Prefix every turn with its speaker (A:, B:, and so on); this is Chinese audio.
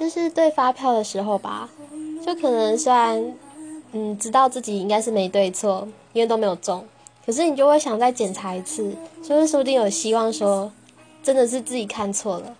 A: 就是对发票的时候吧就可能虽然嗯知道自己应该是没对错因为都没有中可是你就会想再检查一次就是说不定有希望说真的是自己看错了